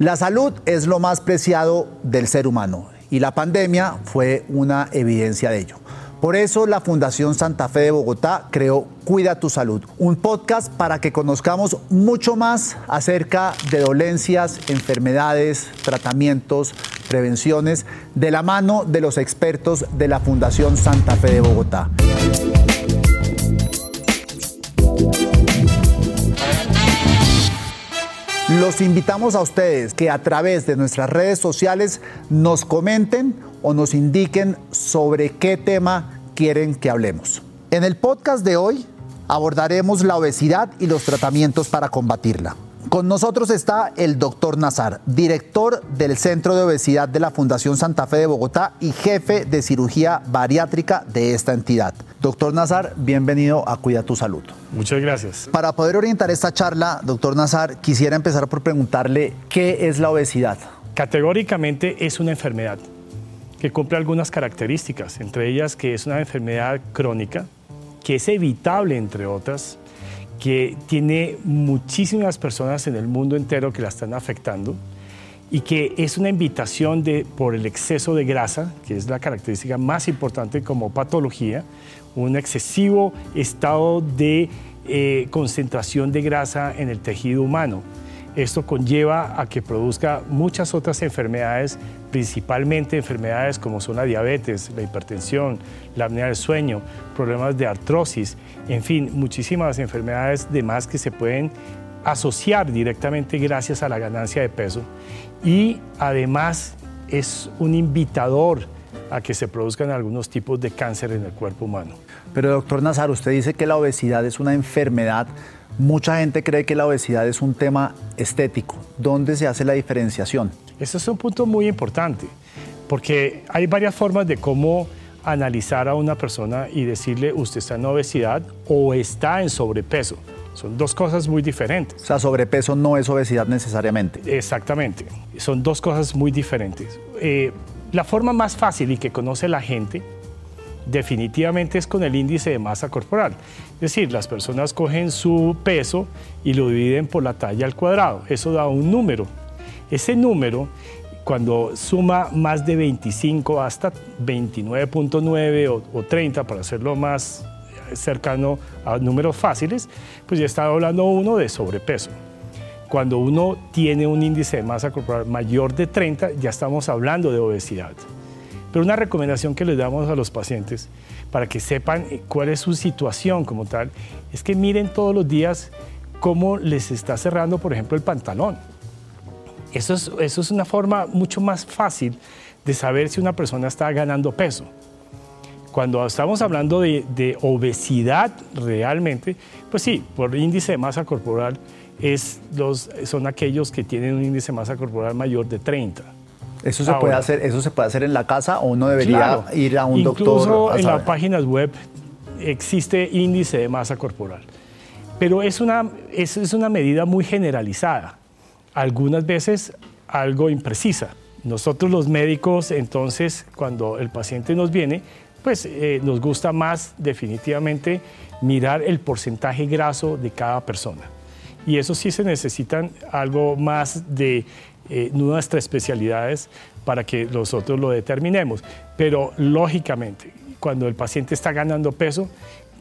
La salud es lo más preciado del ser humano y la pandemia fue una evidencia de ello. Por eso la Fundación Santa Fe de Bogotá creó Cuida tu Salud, un podcast para que conozcamos mucho más acerca de dolencias, enfermedades, tratamientos, prevenciones, de la mano de los expertos de la Fundación Santa Fe de Bogotá. Los invitamos a ustedes que a través de nuestras redes sociales nos comenten o nos indiquen sobre qué tema quieren que hablemos. En el podcast de hoy abordaremos la obesidad y los tratamientos para combatirla. Con nosotros está el doctor Nazar, director del Centro de Obesidad de la Fundación Santa Fe de Bogotá y jefe de cirugía bariátrica de esta entidad. Doctor Nazar, bienvenido a Cuida tu Salud. Muchas gracias. Para poder orientar esta charla, doctor Nazar, quisiera empezar por preguntarle qué es la obesidad. Categóricamente es una enfermedad que cumple algunas características, entre ellas que es una enfermedad crónica, que es evitable, entre otras, que tiene muchísimas personas en el mundo entero que la están afectando y que es una invitación de, por el exceso de grasa, que es la característica más importante como patología, un excesivo estado de eh, concentración de grasa en el tejido humano. Esto conlleva a que produzca muchas otras enfermedades, principalmente enfermedades como son la diabetes, la hipertensión, la apnea del sueño, problemas de artrosis, en fin, muchísimas enfermedades de más que se pueden asociar directamente gracias a la ganancia de peso. Y además es un invitador a que se produzcan algunos tipos de cáncer en el cuerpo humano. Pero doctor Nazar, usted dice que la obesidad es una enfermedad. Mucha gente cree que la obesidad es un tema estético. ¿Dónde se hace la diferenciación? Ese es un punto muy importante, porque hay varias formas de cómo analizar a una persona y decirle usted está en obesidad o está en sobrepeso. Son dos cosas muy diferentes. O sea, sobrepeso no es obesidad necesariamente. Exactamente. Son dos cosas muy diferentes. Eh, la forma más fácil y que conoce la gente definitivamente es con el índice de masa corporal. Es decir, las personas cogen su peso y lo dividen por la talla al cuadrado. Eso da un número. Ese número, cuando suma más de 25 hasta 29.9 o, o 30, para hacerlo más cercano a números fáciles, pues ya está hablando uno de sobrepeso. Cuando uno tiene un índice de masa corporal mayor de 30, ya estamos hablando de obesidad. Pero una recomendación que les damos a los pacientes para que sepan cuál es su situación como tal, es que miren todos los días cómo les está cerrando, por ejemplo, el pantalón. Eso es, eso es una forma mucho más fácil de saber si una persona está ganando peso. Cuando estamos hablando de, obesidad realmente, pues sí, por índice de masa corporal es los, son aquellos que tienen un índice de masa corporal mayor de 30. ¿Eso se, puede hacer, ¿Eso se puede hacer en la casa o uno debería ir a un doctor? Incluso en las páginas web existe índice de masa corporal. Pero es una, es, es una medida muy generalizada, algunas veces algo imprecisa. Nosotros los médicos, entonces, cuando el paciente nos viene, pues eh, nos gusta más definitivamente mirar el porcentaje graso de cada persona. Y eso sí se necesitan algo más de eh, nuestras especialidades para que nosotros lo determinemos. Pero lógicamente, cuando el paciente está ganando peso,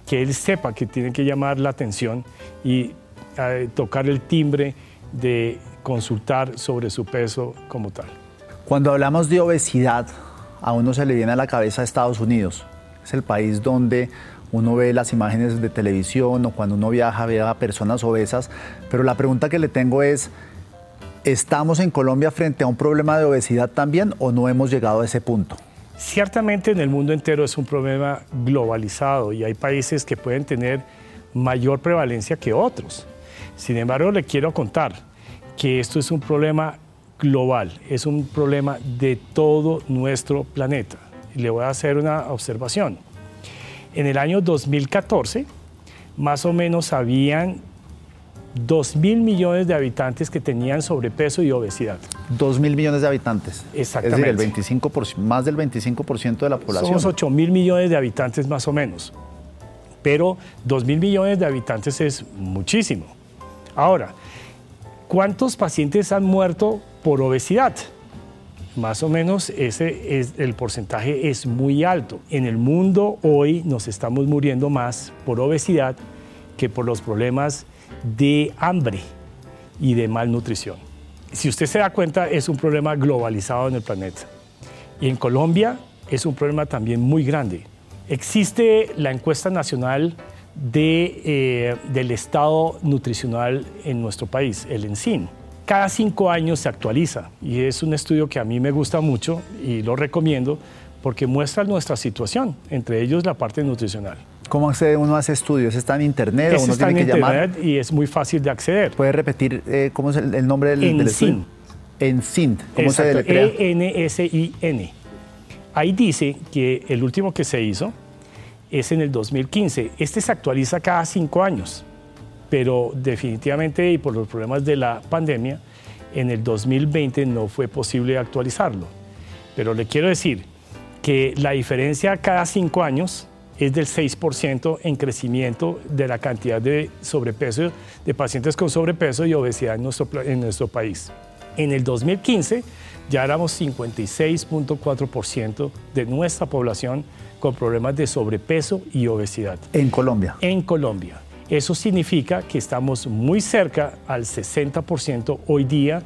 que él sepa que tiene que llamar la atención y eh, tocar el timbre de consultar sobre su peso como tal. Cuando hablamos de obesidad, a uno se le viene a la cabeza Estados Unidos. Es el país donde uno ve las imágenes de televisión o cuando uno viaja ve a personas obesas, pero la pregunta que le tengo es, ¿estamos en Colombia frente a un problema de obesidad también o no hemos llegado a ese punto? Ciertamente en el mundo entero es un problema globalizado y hay países que pueden tener mayor prevalencia que otros. Sin embargo, le quiero contar que esto es un problema global, es un problema de todo nuestro planeta. le voy a hacer una observación. En el año 2014, más o menos habían 2 mil millones de habitantes que tenían sobrepeso y obesidad. 2 mil millones de habitantes. Exactamente. Es decir, el 25%, más del 25% de la población. Somos 8 mil millones de habitantes más o menos. Pero 2 mil millones de habitantes es muchísimo. Ahora, ¿cuántos pacientes han muerto por obesidad. Más o menos ese es, el porcentaje es muy alto. En el mundo hoy nos estamos muriendo más por obesidad que por los problemas de hambre y de malnutrición. Si usted se da cuenta, es un problema globalizado en el planeta. Y en Colombia es un problema también muy grande. Existe la encuesta nacional de, eh, del estado nutricional en nuestro país, el ENSIN. Cada cinco años se actualiza y es un estudio que a mí me gusta mucho y lo recomiendo porque muestra nuestra situación, entre ellos la parte nutricional. ¿Cómo accede uno a ese estudio? ¿Está en internet o uno está tiene en que internet llamar? y es muy fácil de acceder. ¿Puede repetir eh, cómo es el, el nombre del, del estudio? ENSIN. ENSIN. ¿Cómo se Exacto, deletrea? E-N-S-I-N. Ahí dice que el último que se hizo es en el 2015. Este se actualiza cada cinco años, pero definitivamente y por los problemas de la pandemia, en el 2020 no fue posible actualizarlo. Pero le quiero decir que la diferencia cada cinco años es del 6% en crecimiento de la cantidad de sobrepeso, de pacientes con sobrepeso y obesidad en nuestro, en nuestro país. En el 2015 ya éramos 56.4% de nuestra población con problemas de sobrepeso y obesidad En Colombia. en Colombia. Eso significa que estamos muy cerca al 60% hoy día,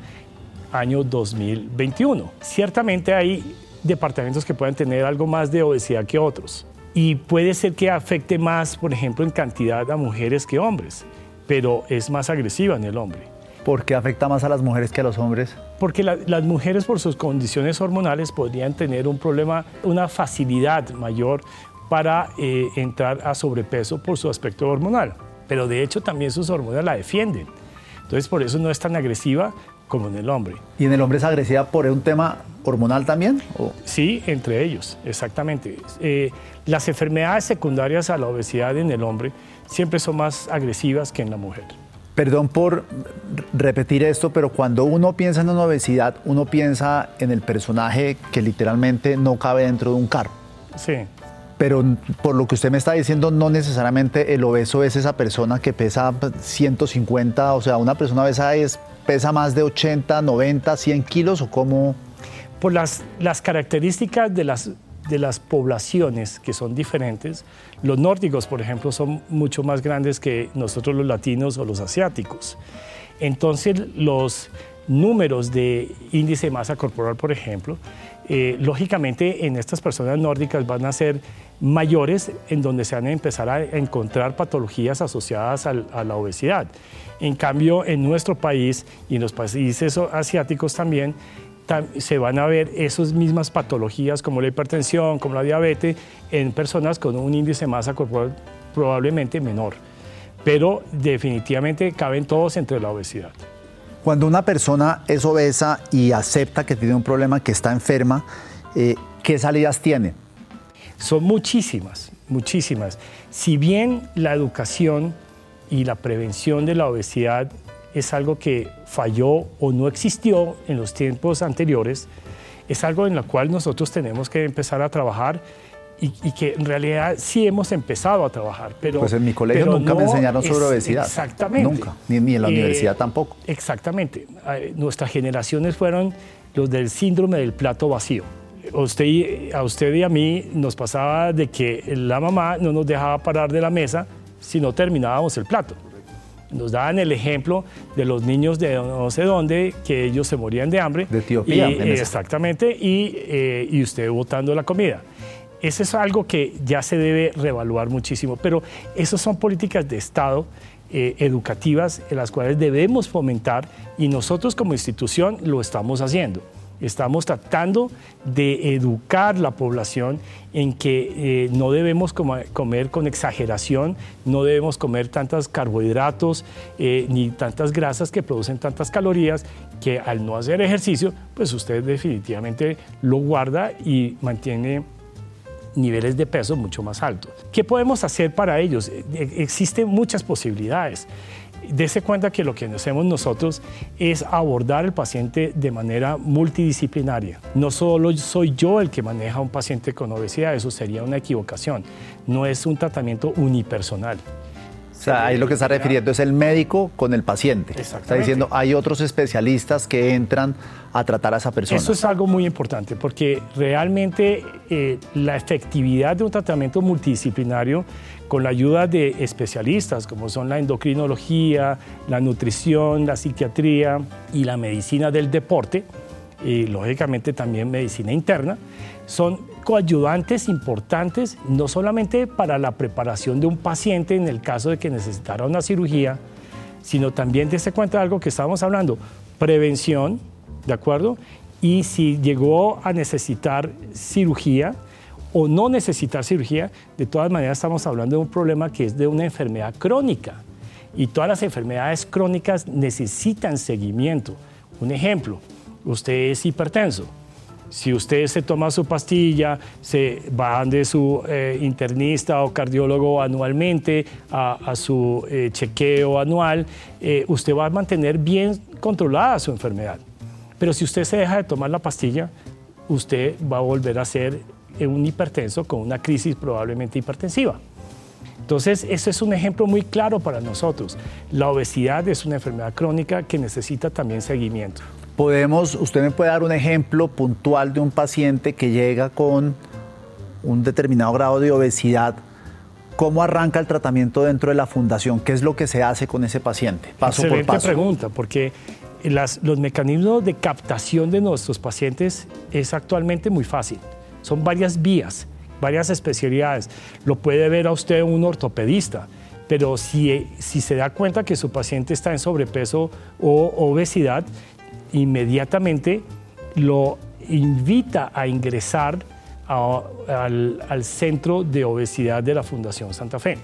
año 2021. Ciertamente hay departamentos que pueden tener algo más de obesidad que otros. Y puede ser que afecte más, por ejemplo, en cantidad a mujeres que hombres, pero es más agresiva en el hombre. ¿Por qué afecta más a las mujeres que a los hombres? Porque la- las mujeres por sus condiciones hormonales podrían tener un problema, una facilidad mayor para eh, entrar a sobrepeso por su aspecto hormonal. Pero de hecho también sus hormonas la defienden. Entonces por eso no es tan agresiva como en el hombre. ¿Y en el hombre es agresiva por un tema hormonal también? ¿O Sí, entre ellos, exactamente. Eh, las enfermedades secundarias a la obesidad en el hombre siempre son más agresivas que en la mujer. Perdón por repetir esto, pero cuando uno piensa en una obesidad, uno piensa en el personaje que literalmente no cabe dentro de un carro. Sí. Pero por lo que usted me está diciendo, no necesariamente el obeso es esa persona que pesa 150, o sea, una persona obesa es, pesa más de 80, 90, 100 kilos o cómo... por las, las características de las, de las poblaciones que son diferentes, los nórdicos, por ejemplo, son mucho más grandes que nosotros los latinos o los asiáticos. Entonces, los números de índice de masa corporal, por ejemplo, eh, lógicamente en estas personas nórdicas van a ser mayores en donde se van a empezar a encontrar patologías asociadas a la obesidad. En cambio, en nuestro país y en los países asiáticos también, tam- se van a ver esas mismas patologías como la hipertensión, como la diabetes, en personas con un índice de masa corporal probablemente menor. Pero definitivamente caben todos entre la obesidad. Cuando una persona es obesa y acepta que tiene un problema, que está enferma, eh, ¿qué salidas tiene? Son muchísimas, muchísimas. Si bien la educación y la prevención de la obesidad es algo que falló o no existió en los tiempos anteriores, es algo en lo cual nosotros tenemos que empezar a trabajar y, y que en realidad sí hemos empezado a trabajar. Pero, Pues en mi colegio nunca me no enseñaron sobre es- obesidad. Exactamente. Nunca, ni- ni en la universidad tampoco. Exactamente. Eh, Nuestras generaciones fueron los del síndrome del plato vacío. A usted, y- a usted y a mí nos pasaba de que la mamá no nos dejaba parar de la mesa si no terminábamos el plato. Nos daban el ejemplo de los niños de no sé dónde, que ellos se morían de hambre. De Etiopía, Y, exactamente, y, eh, y usted botando la comida. Eso es algo que ya se debe reevaluar muchísimo, pero esas son políticas de Estado eh, educativas en las cuales debemos fomentar y nosotros como institución lo estamos haciendo. Estamos tratando de educar la población en que eh, no debemos comer con exageración, no debemos comer tantos carbohidratos eh, ni tantas grasas que producen tantas calorías que al no hacer ejercicio, pues usted definitivamente lo guarda y mantiene niveles de peso mucho más altos. ¿Qué podemos hacer para ellos? Eh, Existen muchas posibilidades. Dese cuenta que lo que hacemos nosotros es abordar al paciente de manera multidisciplinaria. No solo soy yo el que maneja a un paciente con obesidad, eso sería una equivocación. No es un tratamiento unipersonal. Sea, ahí lo que está refiriendo es el médico con el paciente. Está diciendo, hay otros especialistas que entran a tratar a esa persona. Eso es algo muy importante porque realmente eh, la efectividad de un tratamiento multidisciplinario con la ayuda de especialistas como son la endocrinología, la nutrición, la psiquiatría y la medicina del deporte, y lógicamente también medicina interna, son coayudantes importantes no solamente para la preparación de un paciente en el caso de que necesitara una cirugía, sino también de cuenta de algo que estábamos hablando, prevención, ¿de acuerdo? Y si llegó a necesitar cirugía o no necesitar cirugía, de todas maneras estamos hablando de un problema que es de una enfermedad crónica. Y todas las enfermedades crónicas necesitan seguimiento. Un ejemplo, usted es hipertenso si usted se toma su pastilla, se va de su eh, internista o cardiólogo anualmente a, su eh, chequeo anual, eh, usted va a mantener bien controlada su enfermedad. Pero si usted se deja de tomar la pastilla, usted va a volver a ser un hipertenso con una crisis probablemente hipertensiva. Entonces, ese es un ejemplo muy claro para nosotros. La obesidad es una enfermedad crónica que necesita también seguimiento podemos, usted me puede dar un ejemplo puntual de un paciente que llega con un determinado grado de obesidad. ¿Cómo arranca el tratamiento dentro de la fundación? ¿Qué es lo que se hace con ese paciente? Paso por paso. pregunta, porque los mecanismos de captación de nuestros pacientes es actualmente muy fácil. Son varias vías, varias especialidades. Lo puede ver a usted un ortopedista, pero si, si se da cuenta que su paciente está en sobrepeso o obesidad, inmediatamente lo invita a ingresar al, Centro de Obesidad de la Fundación Santa Fe.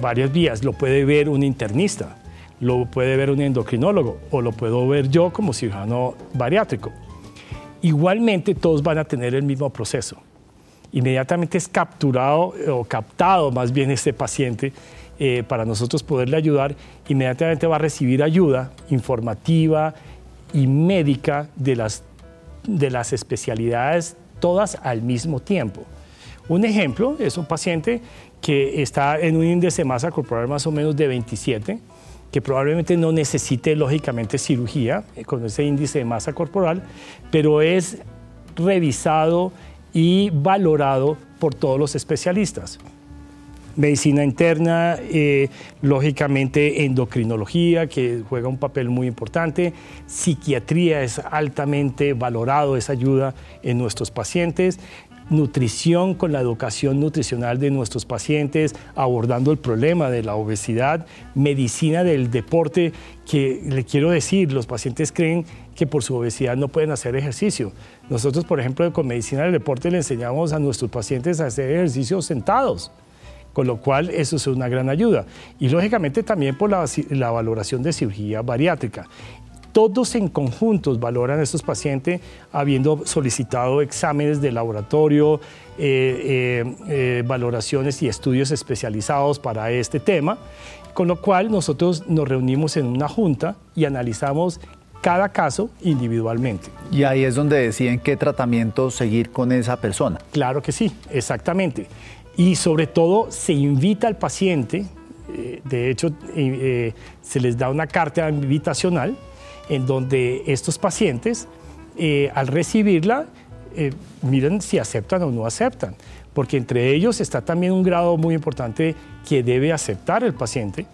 Varias vías, lo puede ver un internista, lo puede ver un endocrinólogo o lo puedo ver yo como cirujano bariátrico. Igualmente todos van a tener el mismo proceso. Inmediatamente es capturado o captado más bien este paciente eh, para nosotros poderle ayudar, inmediatamente va a recibir ayuda informativa, y médica de las, de las especialidades todas al mismo tiempo. Un ejemplo es un paciente que está en un índice de masa corporal más o menos de 27, que probablemente no necesite lógicamente cirugía eh, con ese índice de masa corporal, pero es revisado y valorado por todos los especialistas medicina interna, eh, lógicamente endocrinología, que juega un papel muy importante, psiquiatría es altamente valorado, esa ayuda en nuestros pacientes, nutrición con la educación nutricional de nuestros pacientes, abordando el problema de la obesidad, medicina del deporte, que le quiero decir, los pacientes creen que por su obesidad no pueden hacer ejercicio. Nosotros, por ejemplo, con medicina del deporte le enseñamos a nuestros pacientes a hacer ejercicio sentados con lo cual eso es una gran ayuda. Y lógicamente también por la, valoración de cirugía bariátrica todos en conjuntos valoran a estos pacientes habiendo solicitado exámenes de laboratorio, eh, eh, eh, valoraciones y estudios especializados para este tema, con lo cual nosotros nos reunimos en una junta y analizamos cada caso individualmente. Y ahí es donde deciden qué tratamiento seguir con esa persona. Claro que sí, exactamente. Y sobre todo se invita al paciente, eh, de hecho eh, se les da una carta invitacional en donde estos pacientes eh, al recibirla miren si aceptan o no aceptan, porque entre ellos está también un grado muy importante que debe aceptar el paciente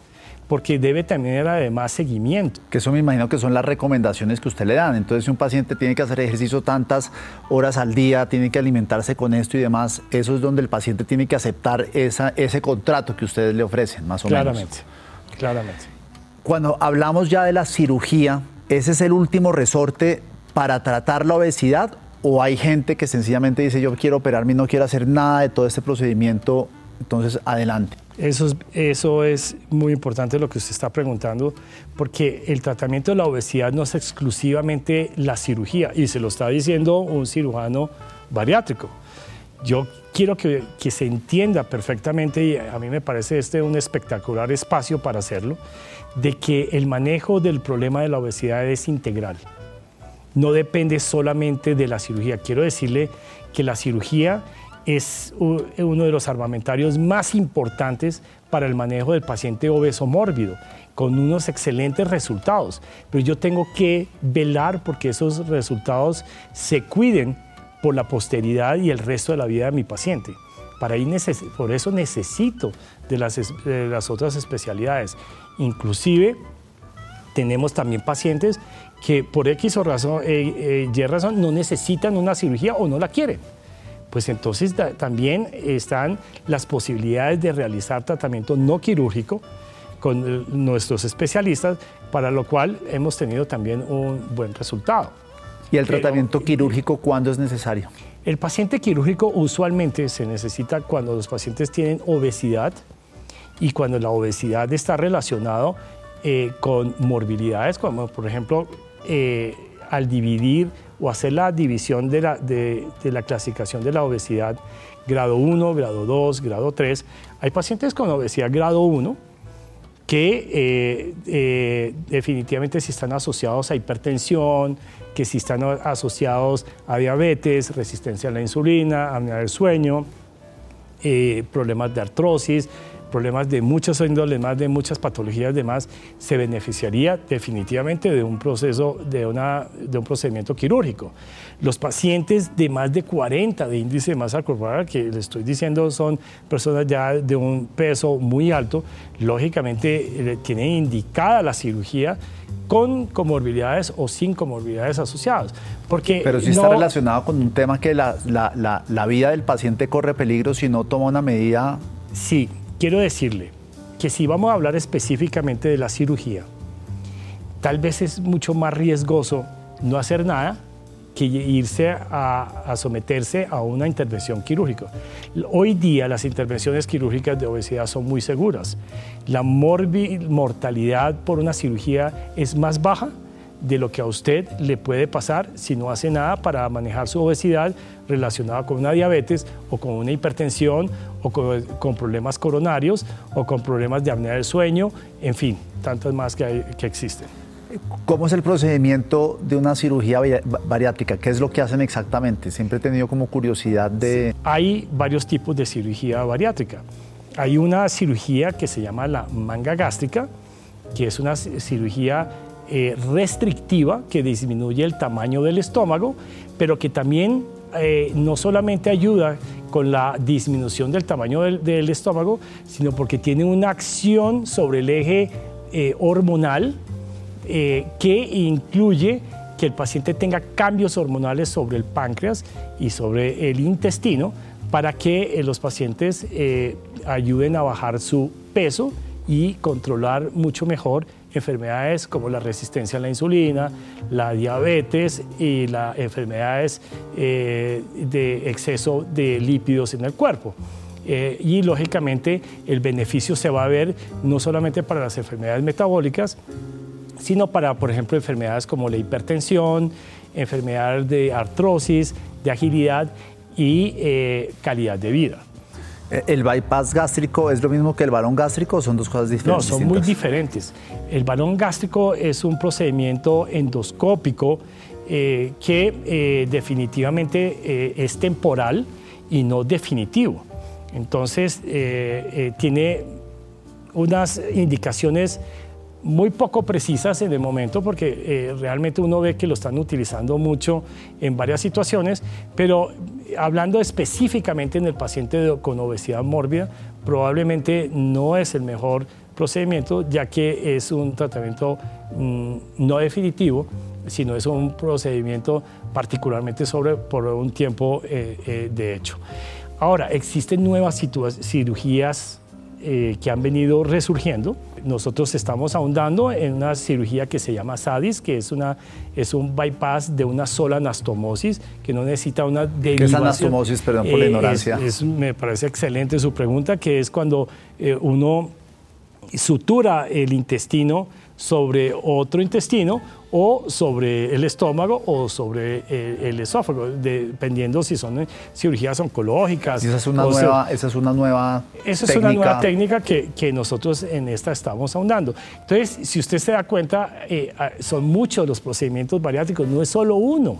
porque debe tener además seguimiento. Que eso me imagino que son las recomendaciones que usted le dan. Entonces, si un paciente tiene que hacer ejercicio tantas horas al día, tiene que alimentarse con esto y demás, eso es donde el paciente tiene que aceptar esa, ese contrato que ustedes le ofrecen, más o menos. Claramente, claramente. Cuando hablamos ya de la cirugía, ¿ese es el último resorte para tratar la obesidad? ¿O hay gente que sencillamente dice yo quiero operarme y no quiero hacer nada de todo este procedimiento entonces, adelante. Eso es, eso es muy importante lo que usted está preguntando, porque el tratamiento de la obesidad no es exclusivamente la cirugía, y se lo está diciendo un cirujano bariátrico. Yo quiero que, que se entienda perfectamente, y a mí me parece este un espectacular espacio para hacerlo, de que el manejo del problema de la obesidad es integral. No depende solamente de la cirugía. Quiero decirle que la cirugía es uno de los armamentarios más importantes para el manejo del paciente obeso mórbido, con unos excelentes resultados. Pero yo tengo que velar porque esos resultados se cuiden por la posteridad y el resto de la vida de mi paciente. Para por eso necesito de las, de las otras especialidades. Inclusive tenemos también pacientes que por X o razón, eh, eh, Y razón no necesitan una cirugía o no la quieren. Pues entonces también están las posibilidades de realizar tratamiento no quirúrgico con eh, nuestros especialistas, para lo cual hemos tenido también un buen resultado. ¿Y el tratamiento quirúrgico cuándo es necesario? El paciente quirúrgico usualmente se necesita cuando los pacientes tienen obesidad y cuando la obesidad está relacionado con morbilidades, como por ejemplo eh, al dividir o hacer la división de la, de, la, clasificación de la obesidad grado 1, grado 2, grado 3, hay pacientes con obesidad grado 1 que eh, eh, definitivamente si están asociados a hipertensión, que si están asociados a diabetes, resistencia a la insulina, apnea del sueño, problemas de artrosis, problemas de muchas índoles más, de muchas patologías demás, se beneficiaría definitivamente de un proceso, de, una, de un procedimiento quirúrgico. Los pacientes de más de 40 de índice de masa corporal, que les estoy diciendo son personas ya de un peso muy alto, lógicamente eh, tienen indicada la cirugía con comorbilidades o sin comorbilidades asociadas. Porque Pero si está relacionado con un tema que la, la, la vida del paciente corre peligro si no toma una medida. Sí, quiero decirle que si vamos a hablar específicamente de la cirugía, tal vez es mucho más riesgoso no hacer nada que irse a, someterse a una intervención quirúrgica. Hoy día las intervenciones quirúrgicas de obesidad son muy seguras. La mortalidad por una cirugía es más baja de lo que a usted le puede pasar si no hace nada para manejar su obesidad relacionada con una diabetes o con una hipertensión o con, problemas coronarios o con problemas de apnea del sueño, en fin, tantas más que, que existen. ¿Cómo es el procedimiento de una cirugía bariátrica? ¿Qué es lo que hacen exactamente? Siempre he tenido como curiosidad de... Hay varios tipos de cirugía bariátrica. Hay una cirugía que se llama la manga gástrica, que es una cirugía eh, restrictiva que disminuye el tamaño del estómago, pero que también eh, no solamente ayuda con la disminución del tamaño del, estómago, sino porque tiene una acción sobre el eje eh, hormonal que incluye que el paciente tenga cambios hormonales sobre el páncreas y sobre el intestino para que los pacientes ayuden a bajar su peso y controlar mucho mejor enfermedades como la resistencia a la insulina, la diabetes y las enfermedades eh, de exceso de lípidos en el cuerpo. Eh, y lógicamente el beneficio se va a ver no solamente para las enfermedades metabólicas, sino para, por ejemplo, enfermedades como la hipertensión, enfermedades de artrosis, de agilidad y eh, calidad de vida. ¿El bypass gástrico es lo mismo que el balón gástrico o son dos cosas diferentes? No, son muy diferentes. El balón gástrico es un procedimiento endoscópico eh, que eh, definitivamente eh, es temporal y no definitivo. Entonces, tiene unas indicaciones muy poco precisas en el momento porque eh, realmente uno ve que lo están utilizando mucho en varias situaciones, pero hablando específicamente en el paciente con obesidad mórbida, probablemente no es el mejor procedimiento ya que es un tratamiento mm, no definitivo, sino es un procedimiento particularmente sobre por un tiempo eh, eh, de hecho. Ahora, existen nuevas cirugías que han venido resurgiendo nosotros estamos ahondando en una cirugía que se llama SADIS, que es, una, es un bypass de una sola anastomosis, que no necesita una derivación. ¿Qué es anastomosis? Perdón por la eh, ignorancia. me parece excelente su pregunta, que es cuando eh, uno sutura el intestino sobre otro intestino o sobre el estómago o sobre el, esófago, dependiendo si son cirugías oncológicas. esa es una nueva, esa es una nueva esa es una nueva técnica que, que, nosotros en esta estamos ahondando. Entonces, si usted se da cuenta, eh, son muchos los procedimientos bariátricos, no es solo uno.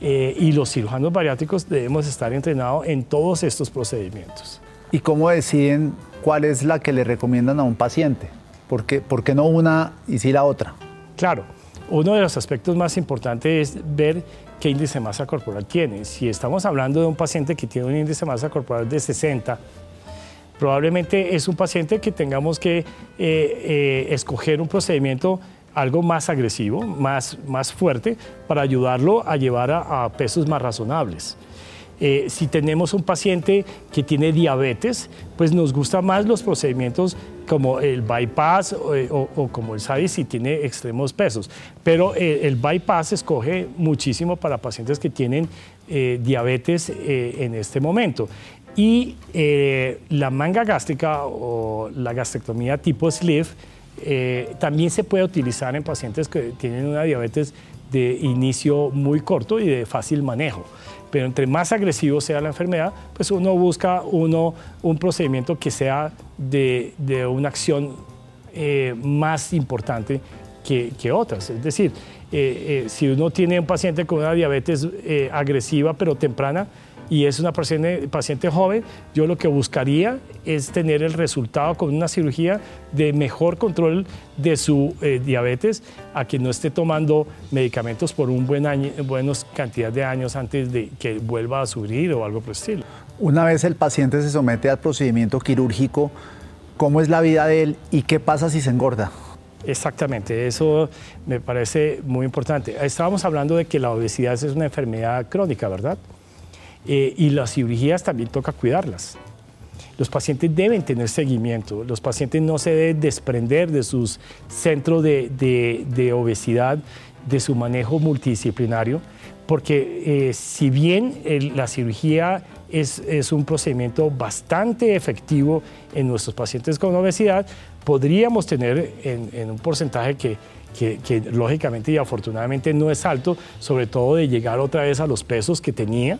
eh, y los cirujanos bariátricos debemos estar entrenados en todos estos procedimientos. ¿Y cómo deciden cuál es la que le recomiendan a un paciente? ¿Por qué, no una y sí la otra? Claro, uno de los aspectos más importantes es ver qué índice de masa corporal tiene. Si estamos hablando de un paciente que tiene un índice de masa corporal de 60, probablemente es un paciente que tengamos que eh, eh, escoger un procedimiento algo más agresivo, más, más fuerte, para ayudarlo a llevar a, pesos más razonables. Eh, si tenemos un paciente que tiene diabetes, pues nos gustan más los procedimientos como el bypass o, como el SADI si tiene extremos pesos. Pero el bypass escoge muchísimo para pacientes que tienen diabetes en este momento. Y eh, la manga gástrica o la gastrectomía tipo sleeve eh, también se puede utilizar en pacientes que tienen una diabetes de inicio muy corto y de fácil manejo. Pero entre más agresivo sea la enfermedad, pues uno busca uno, un procedimiento que sea de, una acción eh, más importante que, que, otras. Es decir, si uno tiene un paciente con una diabetes agresiva pero temprana, y es una paciente, paciente joven, yo lo que buscaría es tener el resultado con una cirugía de mejor control de su eh, diabetes a que no esté tomando medicamentos por un buen año, buenos cantidad de años antes de que vuelva a subir o algo por el estilo. Una vez el paciente se somete al procedimiento quirúrgico, ¿cómo es la vida de él y qué pasa si se engorda? Exactamente, eso me parece muy importante. Estábamos hablando de que la obesidad es una enfermedad crónica, ¿verdad? Eh, y las cirugías también toca cuidarlas. Los pacientes deben tener seguimiento, los pacientes no se deben desprender de sus centros de, obesidad, de su manejo multidisciplinario, porque eh, si bien la cirugía es, un procedimiento bastante efectivo en nuestros pacientes con obesidad, podríamos tener en, un porcentaje que, que, lógicamente y afortunadamente no es alto, sobre todo de llegar otra vez a los pesos que tenía,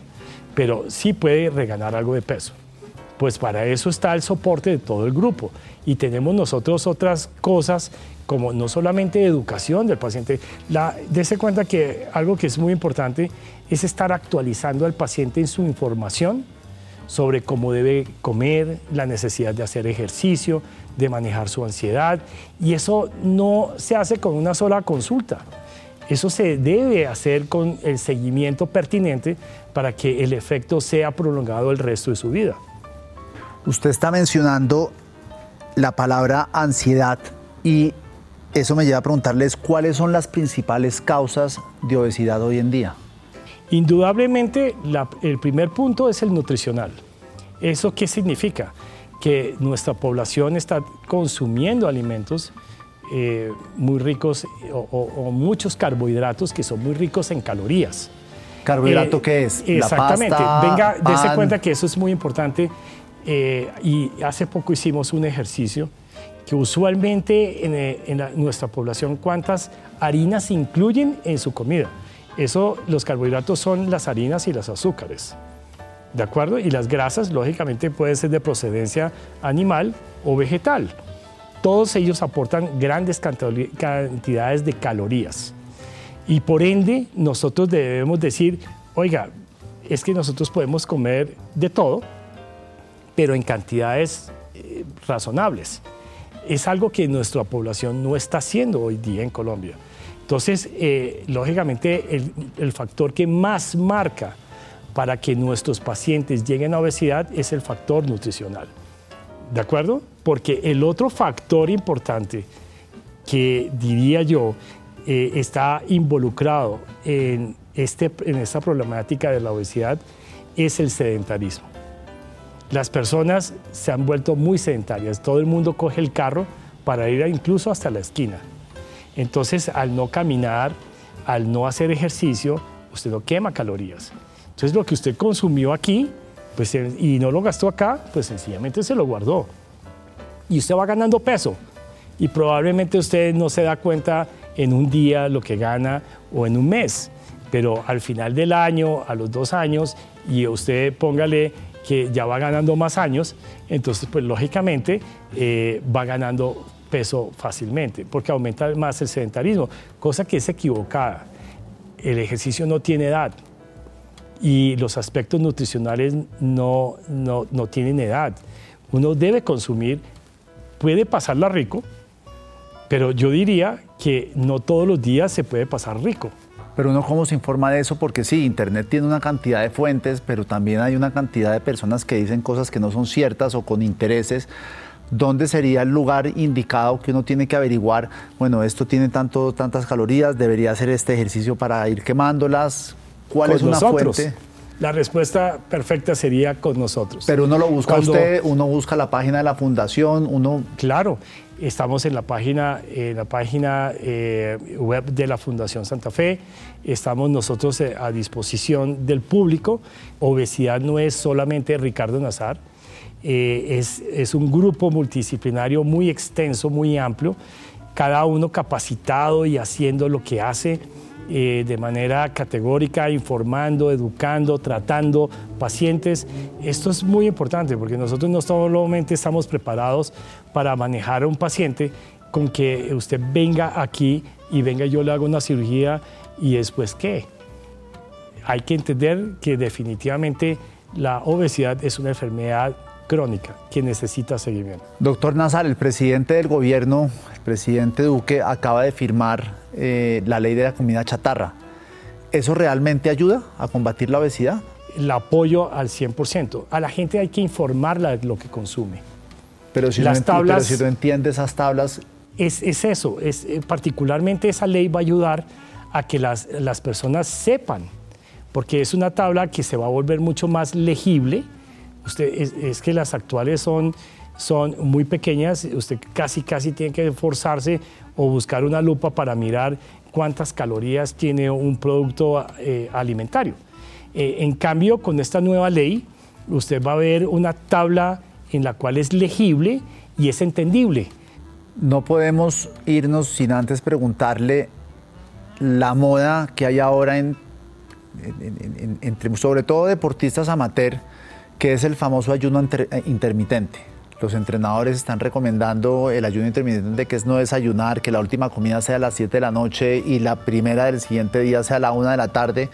pero sí puede reganar algo de peso. Pues para eso está el soporte de todo el grupo. Y tenemos nosotros otras cosas como no solamente educación del paciente. La, dese cuenta que algo que es muy importante es estar actualizando al paciente en su información sobre cómo debe comer, la necesidad de hacer ejercicio, de manejar su ansiedad. Y eso no se hace con una sola consulta. Eso se debe hacer con el seguimiento pertinente para que el efecto sea prolongado el resto de su vida. Usted está mencionando la palabra ansiedad y eso me lleva a preguntarles cuáles son las principales causas de obesidad hoy en día. Indudablemente, el primer punto es el nutricional. ¿Eso qué significa? Que nuestra población está consumiendo alimentos eh, muy ricos o, muchos carbohidratos que son muy ricos en calorías. ¿Carbohidrato eh, qué es? Exactamente. Venga, dése cuenta que eso es muy importante. Eh, y hace poco hicimos un ejercicio que usualmente en, nuestra población, ¿cuántas harinas incluyen en su comida? Eso, los carbohidratos son las harinas y los azúcares. ¿De acuerdo? Y las grasas, lógicamente, pueden ser de procedencia animal o vegetal todos ellos aportan grandes cantidades de calorías. Y por ende, nosotros debemos decir, oiga, es que nosotros podemos comer de todo, pero en cantidades eh, razonables. Es algo que nuestra población no está haciendo hoy día en Colombia. Entonces, eh, lógicamente, el factor que más marca para que nuestros pacientes lleguen a obesidad es el factor nutricional. ¿De acuerdo? Porque el otro factor importante que diría yo eh, está involucrado en, este, en esta problemática de la obesidad es el sedentarismo. Las personas se han vuelto muy sedentarias. Todo el mundo coge el carro para ir incluso hasta la esquina. Entonces, al no caminar, al no hacer ejercicio, usted no quema calorías. Entonces, lo que usted consumió aquí pues, y no lo gastó acá, pues sencillamente se lo guardó. Y usted va ganando peso. Y probablemente usted no se da cuenta en un día lo que gana o en un mes. Pero al final del año, a los dos años, y usted póngale que ya va ganando más años, entonces pues lógicamente eh, va ganando peso fácilmente, porque aumenta más el sedentarismo, cosa que es equivocada. El ejercicio no tiene edad, y los aspectos nutricionales no, no, no tienen edad. Uno debe consumir, puede pasarla rico, pero yo diría que no todos los días se puede pasar rico. Pero uno cómo se informa de eso, porque sí, Internet tiene una cantidad de fuentes, pero también hay una cantidad de personas que dicen cosas que no son ciertas o con intereses. ¿Dónde sería el lugar indicado que uno tiene que averiguar? Bueno, esto tiene tanto, tantas calorías, debería hacer este ejercicio para ir quemándolas. ¿Cuál es una fuente? La respuesta perfecta sería con nosotros. Pero uno lo busca usted, uno busca la página de la fundación, uno... Claro, estamos en la página, en la página eh, web de la Fundación Santa Fe, estamos nosotros eh, a disposición del público. Obesidad no es solamente Ricardo Nazar, eh, es, es un grupo multidisciplinario muy extenso, muy amplio, cada uno capacitado y haciendo lo que hace eh, de manera categórica, informando, educando, tratando pacientes. Esto es muy importante porque nosotros no solamente estamos preparados para manejar a un paciente con que usted venga aquí y venga yo le hago una cirugía y después qué. Hay que entender que definitivamente la obesidad es una enfermedad crónica que necesita seguimiento. Doctor Nazar, el presidente del gobierno, presidente Duque, acaba de firmar eh, la ley de la comida chatarra. ¿Eso realmente ayuda a combatir la obesidad? El apoyo al 100%. A la gente hay que informarla de lo que consume. Pero si, Las no, tablas, si no entiende esas tablas... Es, es eso, es, eh, particularmente esa ley va a ayudar a que las, las personas sepan, porque es una tabla que se va a volver mucho más legible. Usted, es, es que las actuales son son muy pequeñas, usted casi casi tiene que esforzarse o buscar una lupa para mirar cuántas calorías tiene un producto eh, alimentario. Eh, en cambio, con esta nueva ley, usted va a ver una tabla en la cual es legible y es entendible. No podemos irnos sin antes preguntarle la moda que hay ahora en, entre sobre todo deportistas amateur, que es el famoso ayuno intermitente. Los entrenadores están recomendando el ayuno intermitente, que es no desayunar, que la última comida sea a las 7 de la noche y la primera del siguiente día sea a la 1 de la tarde.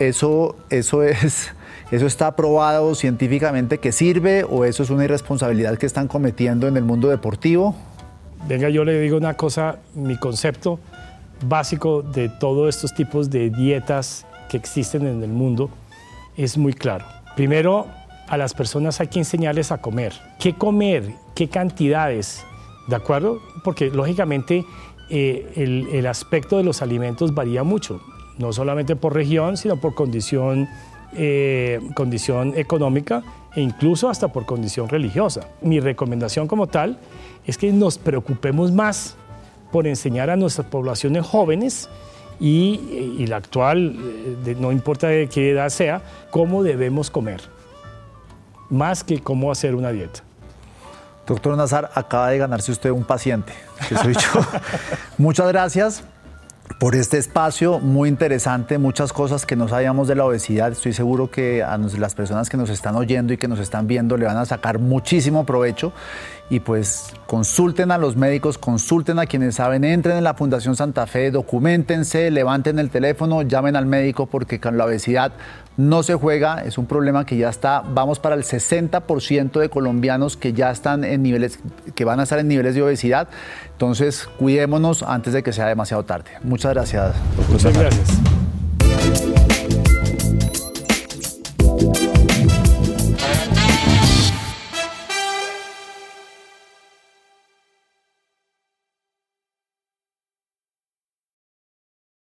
Eso, eso, es, eso está probado científicamente que sirve o eso es una irresponsabilidad que están cometiendo en el mundo deportivo. Venga, yo le digo una cosa, mi concepto básico de todos estos tipos de dietas que existen en el mundo es muy claro. Primero, a las personas hay que enseñarles a comer. ¿Qué comer? ¿Qué cantidades? ¿De acuerdo? Porque lógicamente eh, el, aspecto de los alimentos varía mucho, no solamente por región, sino por condición, eh, condición económica e incluso hasta por condición religiosa. Mi recomendación como tal es que nos preocupemos más por enseñar a nuestras poblaciones jóvenes y, y la actual, eh, no importa de qué edad sea, cómo debemos comer más que cómo hacer una dieta. Doctor Nazar, acaba de ganarse usted un paciente, que soy yo. Muchas gracias por este espacio muy interesante, muchas cosas que no sabíamos de la obesidad. Estoy seguro que a las personas que nos están oyendo y que nos están viendo le van a sacar muchísimo provecho. Y pues consulten a los médicos, consulten a quienes saben, entren en la Fundación Santa Fe, documentense, levanten el teléfono, llamen al médico porque con la obesidad no se juega, es un problema que ya está, vamos para el 60% de colombianos que ya están en niveles, que van a estar en niveles de obesidad. Entonces, cuidémonos antes de que sea demasiado tarde. Muchas gracias. Muchas gracias.